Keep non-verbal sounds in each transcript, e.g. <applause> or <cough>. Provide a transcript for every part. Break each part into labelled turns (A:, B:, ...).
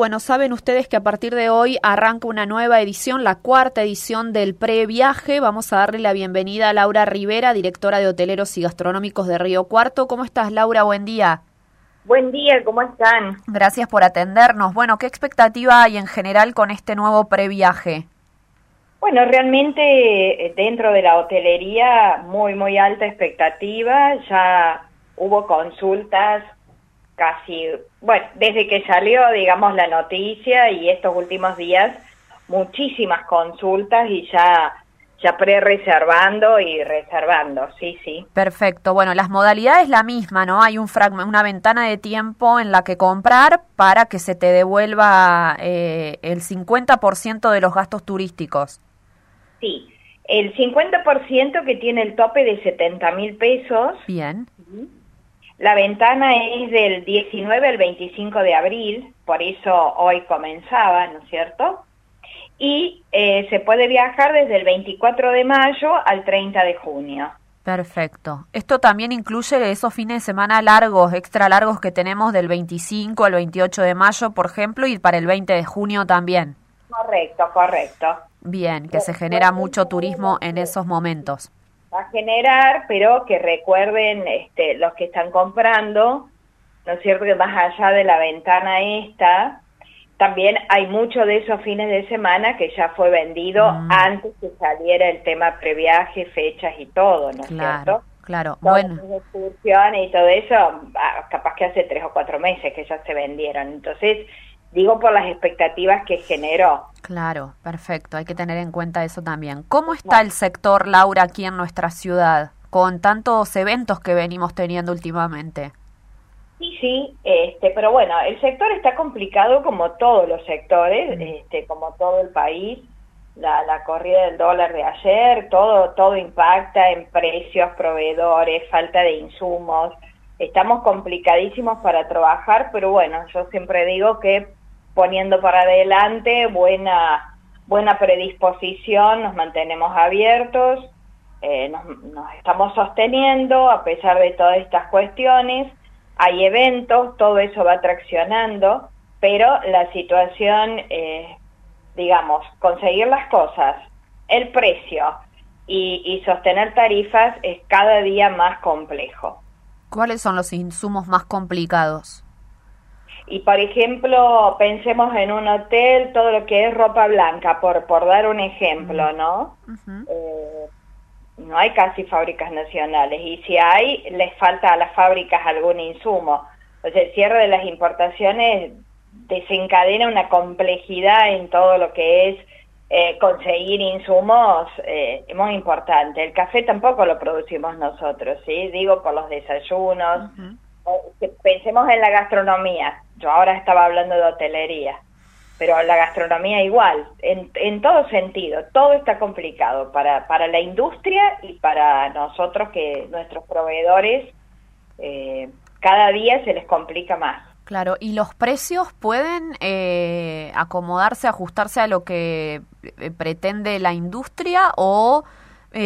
A: Bueno, saben ustedes que a partir de hoy arranca una nueva edición, la cuarta edición del previaje. Vamos a darle la bienvenida a Laura Rivera, directora de Hoteleros y Gastronómicos de Río Cuarto. ¿Cómo estás, Laura? Buen día.
B: Buen día, ¿cómo están?
A: Gracias por atendernos. Bueno, ¿qué expectativa hay en general con este nuevo previaje?
B: Bueno, realmente eh, dentro de la hotelería muy, muy alta expectativa. Ya hubo consultas casi, bueno, desde que salió, digamos, la noticia y estos últimos días, muchísimas consultas y ya ya pre-reservando y reservando, sí, sí.
A: Perfecto. Bueno, las modalidades la misma, ¿no? Hay un fragmento, una ventana de tiempo en la que comprar para que se te devuelva eh, el 50% de los gastos turísticos.
B: Sí, el 50% que tiene el tope de 70 mil pesos.
A: Bien.
B: La ventana es del 19 al 25 de abril, por eso hoy comenzaba, ¿no es cierto? Y eh, se puede viajar desde el 24 de mayo al 30 de junio.
A: Perfecto. Esto también incluye esos fines de semana largos, extra largos que tenemos del 25 al 28 de mayo, por ejemplo, y para el 20 de junio también.
B: Correcto, correcto.
A: Bien, que se genera mucho turismo en esos momentos
B: va a generar, pero que recuerden este, los que están comprando, ¿no es cierto? Que más allá de la ventana esta, también hay mucho de esos fines de semana que ya fue vendido mm. antes que saliera el tema previaje, fechas y todo, ¿no es cierto?
A: Claro, bueno.
B: excursiones y todo eso, ah, capaz que hace tres o cuatro meses que ya se vendieron. Entonces, digo por las expectativas que generó.
A: Claro, perfecto, hay que tener en cuenta eso también. ¿Cómo está el sector, Laura, aquí en nuestra ciudad, con tantos eventos que venimos teniendo últimamente?
B: Sí, sí, este, pero bueno, el sector está complicado como todos los sectores, mm. este, como todo el país. La, la corrida del dólar de ayer, todo, todo impacta en precios, proveedores, falta de insumos. Estamos complicadísimos para trabajar, pero bueno, yo siempre digo que poniendo para adelante buena, buena predisposición, nos mantenemos abiertos, eh, nos, estamos sosteniendo a pesar de todas estas cuestiones, hay eventos, todo eso va traccionando, pero la situación, digamos, conseguir las cosas, el precio y, y sostener tarifas es cada día más complejo.
A: ¿Cuáles son los insumos más complicados?
B: Y por ejemplo, pensemos en un hotel, todo lo que es ropa blanca, por, por dar un ejemplo, ¿no? Eh, no hay casi fábricas nacionales y si hay, les falta a las fábricas algún insumo. O sea, el cierre de las importaciones desencadena una complejidad en todo lo que es eh, conseguir insumos eh, muy importante. El café tampoco lo producimos nosotros, ¿sí? Digo por los desayunos. Pensemos en la gastronomía yo ahora estaba hablando de hotelería, pero la gastronomía igual, en, en todo sentido, todo está complicado para, para la industria y para nosotros que nuestros proveedores eh, cada día se les complica más.
A: Claro, ¿y los precios pueden eh, acomodarse, ajustarse a lo que eh, pretende la industria o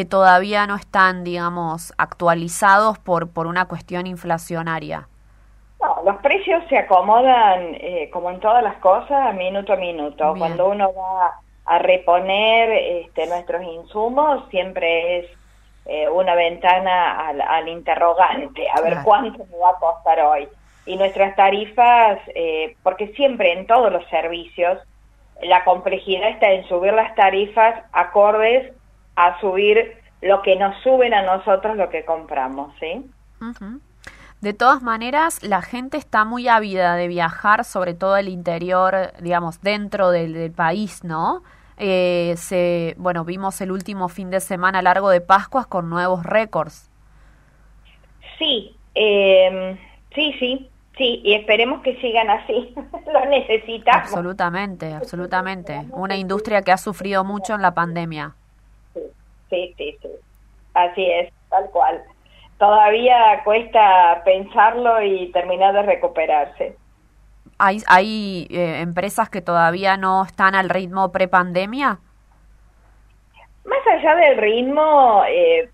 A: todavía no están, digamos, actualizados por, por una cuestión inflacionaria?
B: Los precios se acomodan, eh, como en todas las cosas, minuto a minuto. Cuando uno va a reponer este, nuestros insumos, siempre es eh, una ventana al, interrogante, a ver cuánto me va a costar hoy. Y nuestras tarifas, eh, porque siempre en todos los servicios, la complejidad está en subir las tarifas acordes a subir lo que nos suben a nosotros lo que compramos, ¿sí?
A: De todas maneras, la gente está muy ávida de viajar, sobre todo el interior, digamos, dentro del, país, ¿no? Eh, se, bueno, vimos el último fin de semana largo de Pascuas con nuevos récords.
B: Sí, eh, sí, sí, sí, y esperemos que sigan así. <laughs> Lo necesitamos.
A: Absolutamente, absolutamente. Una industria que ha sufrido mucho en la pandemia.
B: sí, sí, sí. Así es, tal cual todavía cuesta pensarlo y terminar de recuperarse.
A: ¿Hay, hay eh, empresas que todavía no están al ritmo prepandemia?
B: Más allá del ritmo, eh,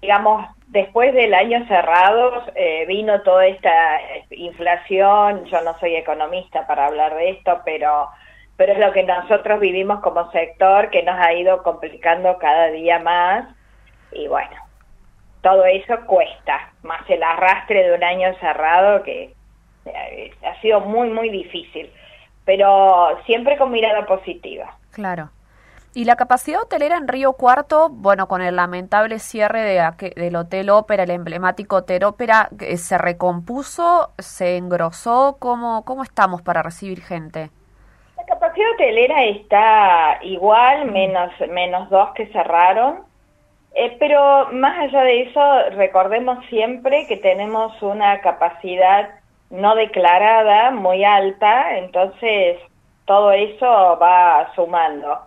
B: digamos, después del año cerrado eh, vino toda esta inflación, yo no soy economista para hablar de esto, pero, pero es lo que nosotros vivimos como sector que nos ha ido complicando cada día más y bueno, todo eso cuesta, más el arrastre de un año cerrado que eh, ha sido muy, muy difícil, pero siempre con mirada positiva.
A: Claro. Y la capacidad hotelera en Río Cuarto, bueno, con el lamentable cierre de, del Hotel Ópera, el emblemático Hotel Ópera, ¿se recompuso, se engrosó? ¿Cómo, ¿Cómo estamos para recibir gente?
B: La capacidad hotelera está igual, menos, menos dos que cerraron. Eh, pero más allá de eso, recordemos siempre que tenemos una capacidad no declarada muy alta, entonces todo eso va sumando.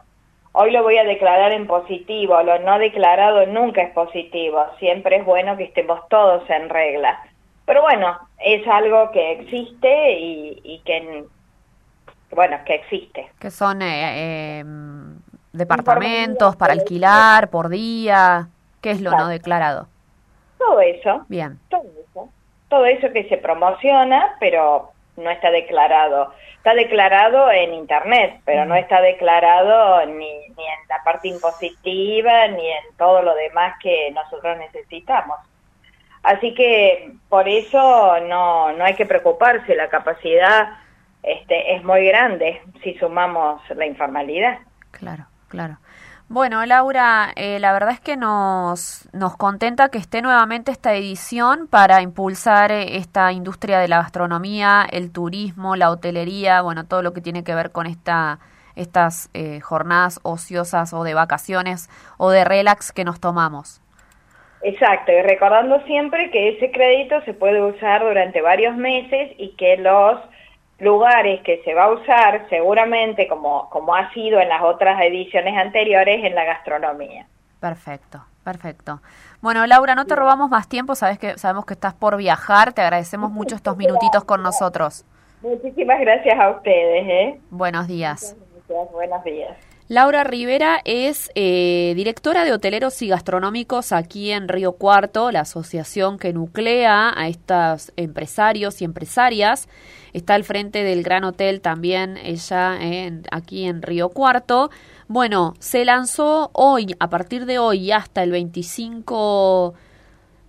B: Hoy lo voy a declarar en positivo, lo no declarado nunca es positivo, siempre es bueno que estemos todos en regla. Pero bueno, es algo que existe y, que, bueno, que existe.
A: Que son eh, eh, departamentos para alquilar por día, ¿qué es lo no declarado?
B: Todo eso.
A: Bien.
B: Todo eso. Todo eso que se promociona, pero no está declarado está declarado en Internet, pero no está declarado ni, ni en la parte impositiva ni en todo lo demás que nosotros necesitamos. Así que por eso no, no hay que preocuparse, la capacidad este, es muy grande si sumamos la informalidad.
A: Claro, claro. Bueno, Laura, eh, la verdad es que nos, nos contenta que esté nuevamente esta edición para impulsar eh, esta industria de la gastronomía, el turismo, la hotelería, bueno, todo lo que tiene que ver con esta, estas eh, jornadas ociosas o de vacaciones o de relax que nos tomamos.
B: Exacto, y recordando siempre que ese crédito se puede usar durante varios meses y que los lugares que se va a usar seguramente como, como ha sido en las otras ediciones anteriores en la gastronomía.
A: Perfecto, perfecto. Bueno, Laura, no te robamos más tiempo, sabes que sabemos que estás por viajar, te agradecemos mucho estos minutitos con nosotros.
B: Muchísimas gracias a ustedes. ¿eh?
A: Buenos días.
B: Buenos días.
A: Laura Rivera es eh, directora de hoteleros y gastronómicos aquí en Río Cuarto, la asociación que nuclea a estos empresarios y empresarias. Está al frente del Gran Hotel también ella aquí en Río Cuarto. Bueno, se lanzó hoy, a partir de hoy hasta el 25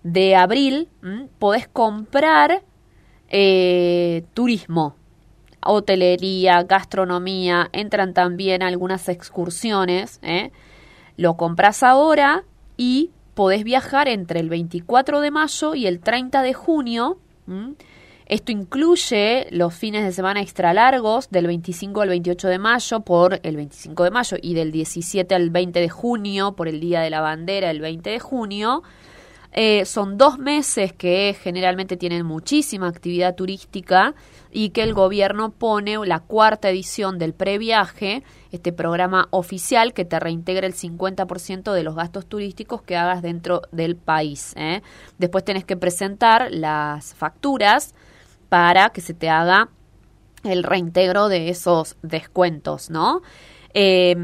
A: de abril, podés comprar eh, turismo hotelería, gastronomía, entran también algunas excursiones. ¿eh? Lo compras ahora y podés viajar entre el 24 de mayo y el 30 de junio. Esto incluye los fines de semana extra largos del 25 al 28 de mayo por el 25 de mayo y del 17 al 20 de junio por el Día de la Bandera el 20 de junio. Eh, son dos meses que generalmente tienen muchísima actividad turística y que el gobierno pone la cuarta edición del previaje, este programa oficial que te reintegra el 50% de los gastos turísticos que hagas dentro del país. ¿eh? Después tenés que presentar las facturas para que se te haga el reintegro de esos descuentos, ¿no? Eh,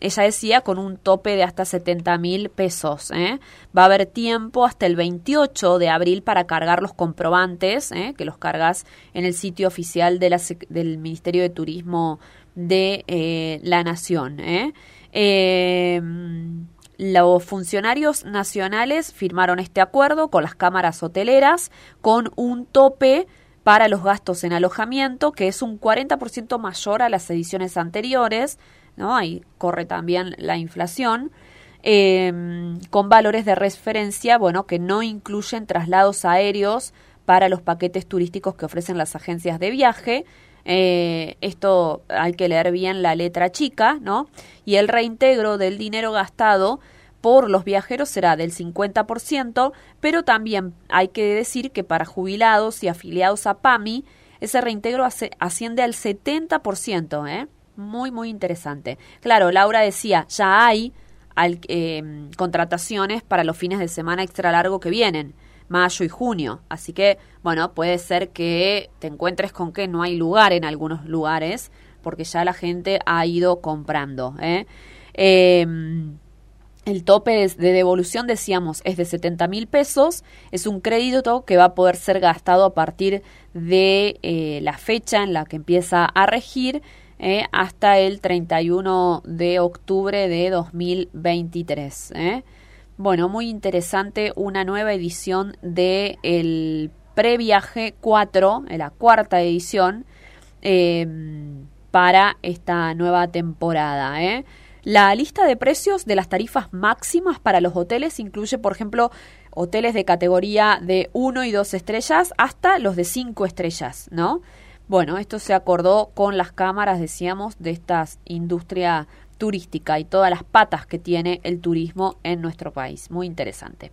A: ella decía con un tope de hasta 70 mil pesos. ¿eh? Va a haber tiempo hasta el 28 de abril para cargar los comprobantes, ¿eh? que los cargas en el sitio oficial del Ministerio de Turismo de eh, la Nación. Em, los funcionarios nacionales firmaron este acuerdo con las cámaras hoteleras con un tope para los gastos en alojamiento, que es un 40% mayor a las ediciones anteriores, ¿no? Ahí corre también la inflación. Em, con valores de referencia, bueno, que no incluyen traslados aéreos para los paquetes turísticos que ofrecen las agencias de viaje. Eh, esto hay que leer bien la letra chica, ¿no? Y el reintegro del dinero gastado por los viajeros será del 50%, pero también hay que decir que para jubilados y afiliados a PAMI, ese reintegro asciende al 70%, ¿eh? Muy, muy interesante. Claro, Laura decía, ya hay eh, contrataciones para los fines de semana extra largo que vienen, mayo y junio. Así que, bueno, puede ser que te encuentres con que no hay lugar en algunos lugares, porque ya la gente ha ido comprando. ¿eh? eh El tope de devolución, decíamos, es de 70 mil pesos. Es un crédito que va a poder ser gastado a partir de eh, la fecha en la que empieza a regir eh, hasta el 31 de octubre de 2023. Eh. Bueno, muy interesante, una nueva edición de previaje 4, la cuarta edición, para esta nueva temporada. ¿eh? La lista de precios de las tarifas máximas para los hoteles incluye, por ejemplo, hoteles de categoría de 1 y 2 estrellas hasta los de 5 estrellas, ¿no? Bueno, esto se acordó con las cámaras, decíamos, de esta industria turística y todas las patas que tiene el turismo en nuestro país. Muy interesante.